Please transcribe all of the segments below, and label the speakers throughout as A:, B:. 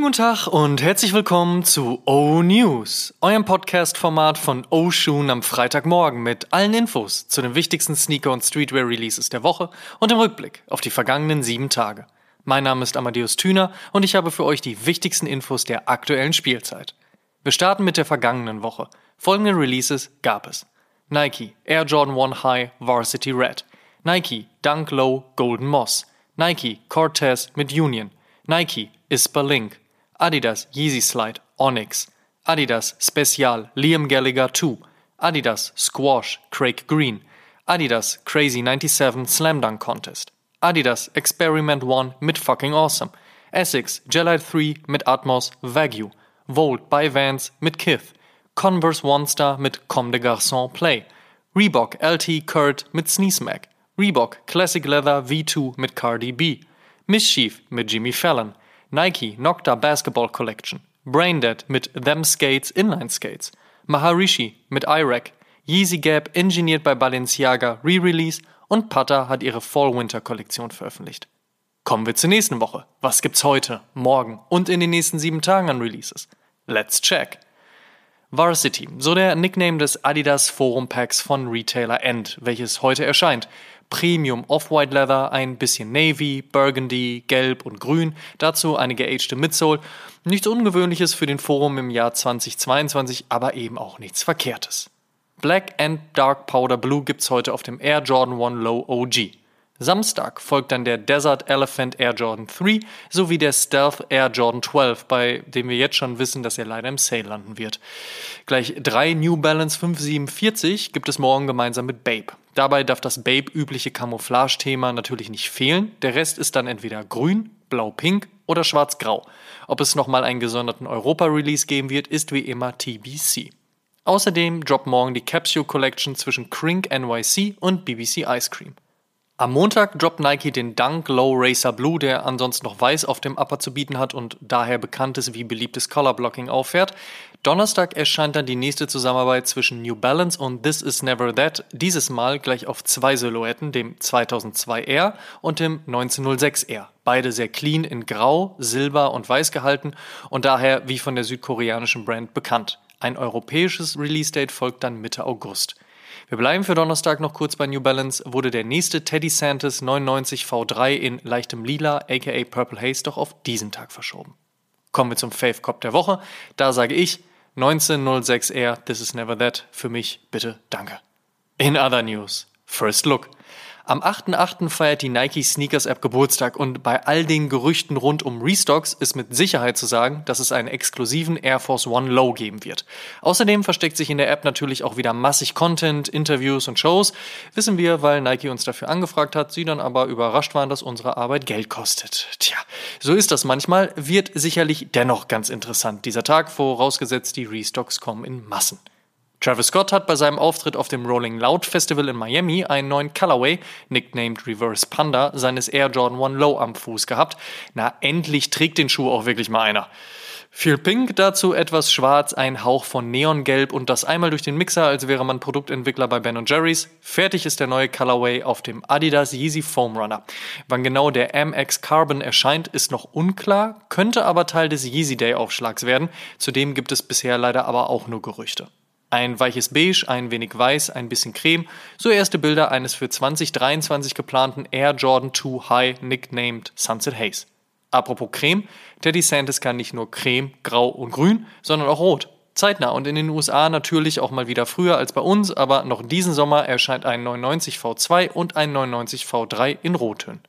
A: Schönen guten Tag und herzlich willkommen zu O News, eurem Podcast-Format von O Shoon am Freitagmorgen mit allen Infos zu den wichtigsten Sneaker- und Streetwear-Releases der Woche und dem Rückblick auf die vergangenen sieben Tage. Mein Name ist Amadeus Thüner und ich habe für euch die wichtigsten Infos der aktuellen Spielzeit. Wir starten mit der vergangenen Woche. Folgende Releases gab es. Nike Air Jordan 1 High Varsity Red. Nike Dunk Low Golden Moss. Nike Cortez mit Union. Nike Ispa Link, Adidas Yeezy Slide Onyx, Adidas Special Liam Gallagher 2, Adidas Squash Craig Green, Adidas Crazy 97 Slam Dunk Contest, Adidas Experiment 1 Mid Fucking Awesome, Essex Gelite 3 mit Atmos Wagyu, Volt by Vans mit Kith, Converse One Star mit Comme des Garçons Play, Reebok LT Kurt mit Sneezemac, Reebok Classic Leather V2 mit Cardi B, Mischief mit Jimmy Fallon, Nike Nocta Basketball Collection, Braindead mit Them Skates Inline Skates, Maharishi mit iRack, Yeezy Gap engineert bei Balenciaga Re-Release und Pata hat ihre Fall-Winter-Kollektion veröffentlicht. Kommen wir zur nächsten Woche. Was gibt's heute, morgen und in den nächsten sieben Tagen an Releases? Let's check. Varsity, so der Nickname des Adidas Forum Packs von Retailer End, welches heute erscheint. Premium Off-White Leather, ein bisschen Navy, Burgundy, Gelb und Grün, dazu eine geagte Midsole. Nichts Ungewöhnliches für den Forum im Jahr 2022, aber eben auch nichts Verkehrtes. Black and Dark Powder Blue gibt's heute auf dem Air Jordan 1 Low OG. Samstag folgt dann der Desert Elephant Air Jordan 3 sowie der Stealth Air Jordan 12, bei dem wir jetzt schon wissen, dass er leider im Sale landen wird. Gleich drei New Balance 547 gibt es morgen gemeinsam mit Babe. Dabei darf das Babe-übliche Camouflage-Thema natürlich nicht fehlen. Der Rest ist dann entweder grün, blau-pink oder schwarz-grau. Ob es nochmal einen gesonderten Europa-Release geben wird, ist wie immer TBC. Außerdem droppt morgen die Capsule Collection zwischen Crink NYC und BBC Ice Cream. Am Montag droppt Nike den Dunk Low Racer Blue, der ansonsten noch weiß auf dem Upper zu bieten hat und daher bekanntes wie beliebtes Color Blocking auffährt. Donnerstag erscheint dann die nächste Zusammenarbeit zwischen New Balance und This Is Never That, dieses Mal gleich auf zwei Silhouetten, dem 2002R und dem 1906R. Beide sehr clean in Grau, Silber und Weiß gehalten und daher wie von der südkoreanischen Brand bekannt. Ein europäisches Release-Date folgt dann Mitte August. Wir bleiben für Donnerstag noch kurz bei New Balance, wurde der nächste Teddy Santis 99 V3 in leichtem Lila, aka Purple Haze, doch auf diesen Tag verschoben. Kommen wir zum Fave Cop der Woche. Da sage ich 1906R, This is Never That, für mich bitte danke. In other news, First Look. Am 8.8. feiert die Nike Sneakers App Geburtstag und bei all den Gerüchten rund um Restocks ist mit Sicherheit zu sagen, dass es einen exklusiven Air Force One Low geben wird. Außerdem versteckt sich in der App natürlich auch wieder massig Content, Interviews und Shows. Wissen wir, weil Nike uns dafür angefragt hat, sie dann aber überrascht waren, dass unsere Arbeit Geld kostet. Tja, so ist das manchmal, wird sicherlich dennoch ganz interessant dieser Tag, vorausgesetzt die Restocks kommen in Massen. Travis Scott hat bei seinem Auftritt auf dem Rolling Loud Festival in Miami einen neuen Colorway, nicknamed Reverse Panda, seines Air Jordan 1 Low am Fuß gehabt. Na, endlich trägt den Schuh auch wirklich mal einer. Viel Pink, dazu etwas Schwarz, ein Hauch von Neongelb und das einmal durch den Mixer, als wäre man Produktentwickler bei Ben Jerry's. Fertig ist der neue Colorway auf dem Adidas Yeezy Foam Runner. Wann genau der MX Carbon erscheint, ist noch unklar, könnte aber Teil des Yeezy Day Aufschlags werden. Zudem gibt es bisher leider aber auch nur Gerüchte. Ein weiches Beige, ein wenig Weiß, ein bisschen Creme, so erste Bilder eines für 2023 geplanten Air Jordan 2 High nicknamed Sunset Haze. Apropos Creme, der DeSantis kann nicht nur Creme, Grau und Grün, sondern auch Rot. Zeitnah und in den USA natürlich auch mal wieder früher als bei uns, aber noch diesen Sommer erscheint ein 99 V2 und ein 99 V3 in Rottönen.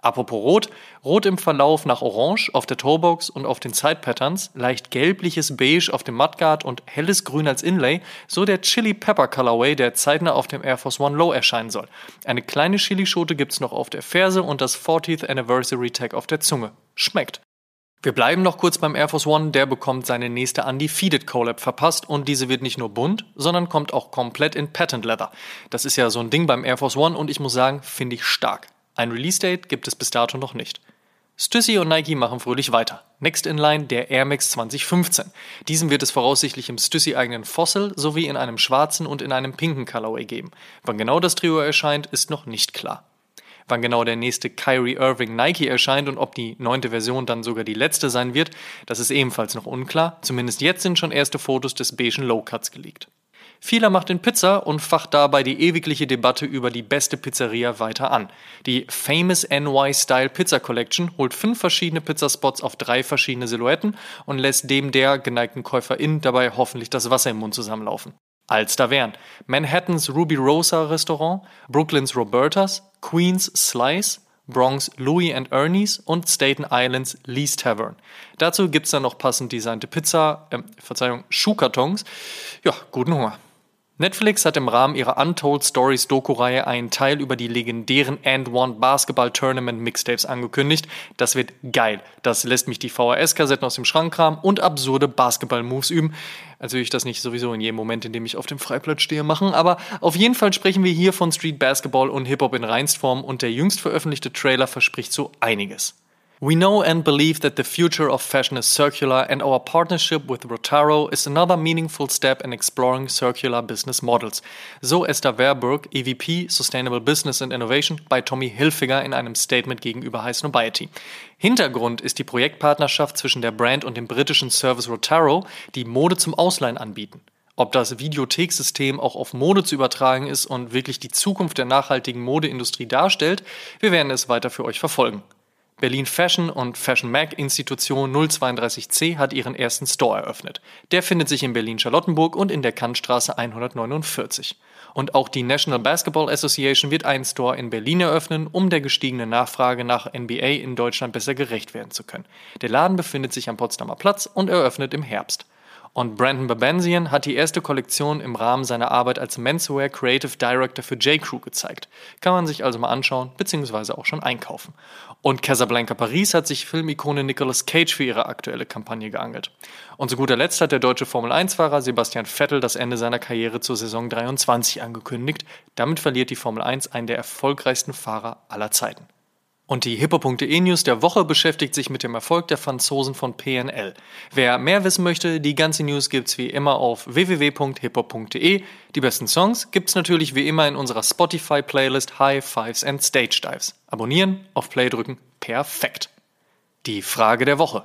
A: Apropos Rot, Rot im Verlauf nach Orange auf der Toebox und auf den Side-Patterns, leicht gelbliches Beige auf dem Mudguard und helles Grün als Inlay, so der Chili Pepper Colorway, der zeitnah auf dem Air Force One Low erscheinen soll. Eine kleine Chilischote gibt's noch auf der Ferse und das 40th Anniversary Tag auf der Zunge. Schmeckt. Wir bleiben noch kurz beim Air Force One, der bekommt seine nächste Undefeated Collab verpasst und diese wird nicht nur bunt, sondern kommt auch komplett in Patent Leather. Das ist ja so ein Ding beim Air Force One und ich muss sagen, finde ich stark. Ein Release-Date gibt es bis dato noch nicht. Stussy und Nike machen fröhlich weiter. Next in line der Air Max 2015. Diesen wird es voraussichtlich im Stussy eigenen Fossil sowie in einem schwarzen und in einem pinken Colorway geben. Wann genau das Trio erscheint, ist noch nicht klar. Wann genau der nächste Kyrie Irving Nike erscheint und ob die neunte Version dann sogar die letzte sein wird, das ist ebenfalls noch unklar. Zumindest jetzt sind schon erste Fotos des beigen Low Cuts geleakt. Vieler macht in Pizza und facht dabei die ewigliche Debatte über die beste Pizzeria weiter an. Die Famous NY Style Pizza Collection holt fünf verschiedene Pizzaspots auf drei verschiedene Silhouetten und lässt dem der geneigten Käuferin dabei hoffentlich das Wasser im Mund zusammenlaufen. Als da wären Manhattans Ruby Rosa Restaurant, Brooklyns Robertas, Queens Slice, Bronx Louis and Ernie's und Staten Islands Lee's Tavern. Dazu gibt's dann noch passend designte Pizza, äh, Verzeihung, Schuhkartons. Ja, guten Hunger. Netflix hat im Rahmen ihrer Untold Stories Doku-Reihe einen Teil über die legendären And One Basketball Tournament Mixtapes angekündigt. Das wird geil. Das lässt mich die VHS-Kassetten aus dem Schrank kramen und absurde Basketball-Moves üben. Also will ich das nicht sowieso in jedem Moment, in dem ich auf dem Freiplatz stehe, machen. Aber auf jeden Fall sprechen wir hier von Street Basketball und Hip-Hop in Reinstform und der jüngst veröffentlichte Trailer verspricht so einiges. We know and believe that the future of fashion is circular, and our partnership with Rotaro is another meaningful step in exploring circular business models. So Esther Verburg, EVP Sustainable Business and Innovation bei Tommy Hilfiger in einem Statement gegenüber High Snobiety. Hintergrund ist die Projektpartnerschaft zwischen der Brand und dem britischen Service Rotaro, die Mode zum Ausleihen anbieten. Ob das Videotheksystem auch auf Mode zu übertragen ist und wirklich die Zukunft der nachhaltigen Modeindustrie darstellt, wir werden es weiter für euch verfolgen. Berlin Fashion und Fashion Mag Institution 032C hat ihren ersten Store eröffnet. Der findet sich in Berlin-Charlottenburg und in der Kantstraße 149. Und auch die National Basketball Association wird einen Store in Berlin eröffnen, um der gestiegenen Nachfrage nach NBA in Deutschland besser gerecht werden zu können. Der Laden befindet sich am Potsdamer Platz und eröffnet im Herbst. Und Brandon Babenzian hat die erste Kollektion im Rahmen seiner Arbeit als Menswear Creative Director für J.Crew gezeigt. Kann man sich also mal anschauen bzw. auch schon einkaufen. Und Casablanca Paris hat sich Filmikone Nicolas Cage für ihre aktuelle Kampagne geangelt. Und zu guter Letzt hat der deutsche Formel-1-Fahrer Sebastian Vettel das Ende seiner Karriere zur Saison 23 angekündigt. Damit verliert die Formel 1 einen der erfolgreichsten Fahrer aller Zeiten. Und die hippo.de News der Woche beschäftigt sich mit dem Erfolg der Franzosen von PNL. Wer mehr wissen möchte, die ganze News gibt's wie immer auf www.hippo.de. Die besten Songs gibt's natürlich wie immer in unserer Spotify Playlist High Fives and Stage Dives. Abonnieren, auf Play drücken, perfekt. Die Frage der Woche.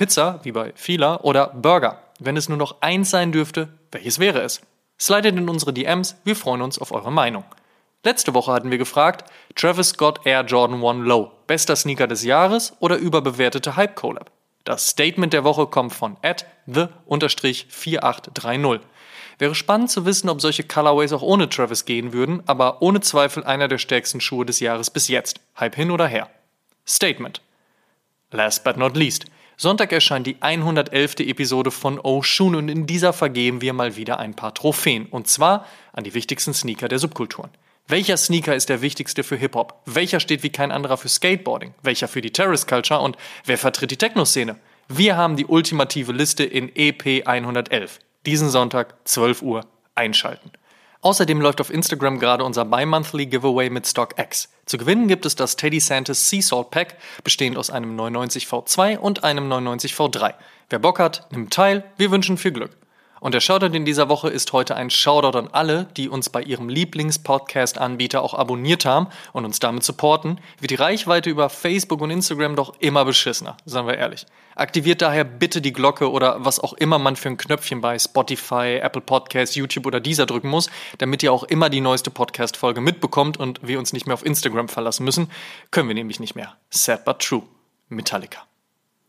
A: Pizza, wie bei Fila, oder Burger? Wenn es nur noch eins sein dürfte, welches wäre es? Slidet in unsere DMs, wir freuen uns auf eure Meinung. Letzte Woche hatten wir gefragt, Travis Scott Air Jordan 1 Low, bester Sneaker des Jahres oder überbewertete Hype Collab? Das Statement der Woche kommt von at the-4830. Wäre spannend zu wissen, ob solche Colorways auch ohne Travis gehen würden, aber ohne Zweifel einer der stärksten Schuhe des Jahres bis jetzt. Hype hin oder her. Statement. Last but not least. Sonntag erscheint die 111. Episode von Oshun und in dieser vergeben wir mal wieder ein paar Trophäen. Und zwar an die wichtigsten Sneaker der Subkulturen. Welcher Sneaker ist der wichtigste für Hip-Hop? Welcher steht wie kein anderer für Skateboarding? Welcher für die Terrace Culture? Und wer vertritt die Techno-Szene? Wir haben die ultimative Liste in EP 111. Diesen Sonntag, 12 Uhr, einschalten. Außerdem läuft auf Instagram gerade unser Bi-Monthly Giveaway mit StockX. Zu gewinnen gibt es das Teddy Santis Sea Salt Pack, bestehend aus einem 99 V2 und einem 99 V3. Wer Bock hat, nimmt teil. Wir wünschen viel Glück. Und der Shoutout in dieser Woche ist heute ein Shoutout an alle, die uns bei ihrem Lieblings-Podcast-Anbieter auch abonniert haben und uns damit supporten, wird die Reichweite über Facebook und Instagram doch immer beschissener, sagen wir ehrlich. Aktiviert daher bitte die Glocke oder was auch immer man für ein Knöpfchen bei Spotify, Apple Podcasts, YouTube oder dieser drücken muss, damit ihr auch immer die neueste Podcast-Folge mitbekommt und wir uns nicht mehr auf Instagram verlassen müssen. Können wir nämlich nicht mehr. Sad but true. Metallica.